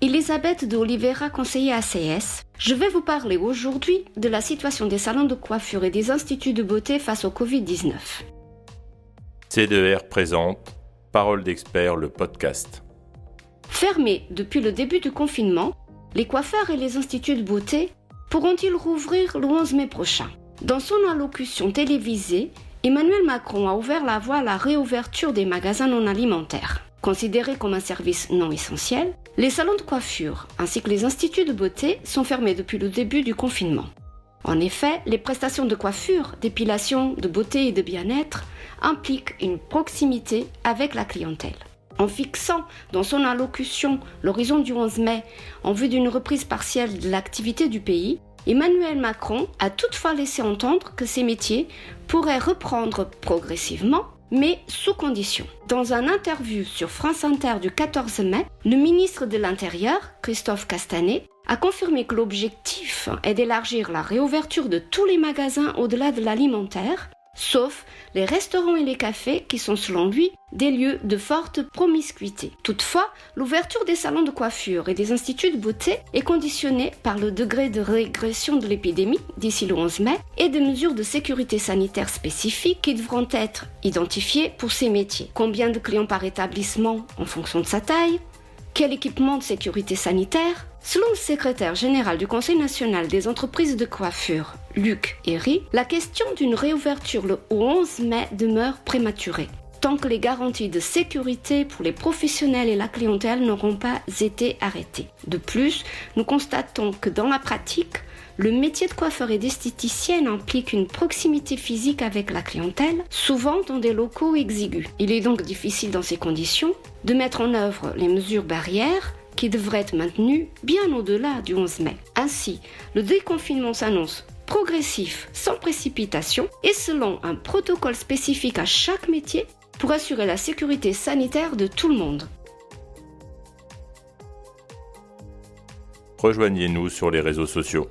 Elisabeth de Oliveira, conseiller ACS. Je vais vous parler aujourd'hui de la situation des salons de coiffure et des instituts de beauté face au Covid-19. C2R présente Parole d'expert, le podcast. Fermés depuis le début du confinement, les coiffeurs et les instituts de beauté pourront-ils rouvrir le 11 mai prochain? Dans son allocution télévisée, Emmanuel Macron a ouvert la voie à la réouverture des magasins non alimentaires. Considérés comme un service non essentiel, les salons de coiffure ainsi que les instituts de beauté sont fermés depuis le début du confinement. En effet, les prestations de coiffure, d'épilation, de beauté et de bien-être impliquent une proximité avec la clientèle. En fixant dans son allocution l'horizon du 11 mai en vue d'une reprise partielle de l'activité du pays, Emmanuel Macron a toutefois laissé entendre que ces métiers pourraient reprendre progressivement, mais sous condition. Dans un interview sur France Inter du 14 mai, le ministre de l'Intérieur, Christophe Castanet, a confirmé que l'objectif est d'élargir la réouverture de tous les magasins au-delà de l'alimentaire sauf les restaurants et les cafés qui sont selon lui des lieux de forte promiscuité. Toutefois, l'ouverture des salons de coiffure et des instituts de beauté est conditionnée par le degré de régression de l'épidémie d'ici le 11 mai et des mesures de sécurité sanitaire spécifiques qui devront être identifiées pour ces métiers. Combien de clients par établissement en fonction de sa taille? Quel équipement de sécurité sanitaire? Selon le secrétaire général du Conseil national des entreprises de coiffure, Luc Herry, la question d'une réouverture le 11 mai demeure prématurée tant que les garanties de sécurité pour les professionnels et la clientèle n'auront pas été arrêtées. De plus, nous constatons que dans la pratique, le métier de coiffeur et d'esthéticienne implique une proximité physique avec la clientèle, souvent dans des locaux exigus. Il est donc difficile dans ces conditions de mettre en œuvre les mesures barrières qui devrait être maintenu bien au-delà du 11 mai. Ainsi, le déconfinement s'annonce progressif, sans précipitation et selon un protocole spécifique à chaque métier pour assurer la sécurité sanitaire de tout le monde. Rejoignez-nous sur les réseaux sociaux.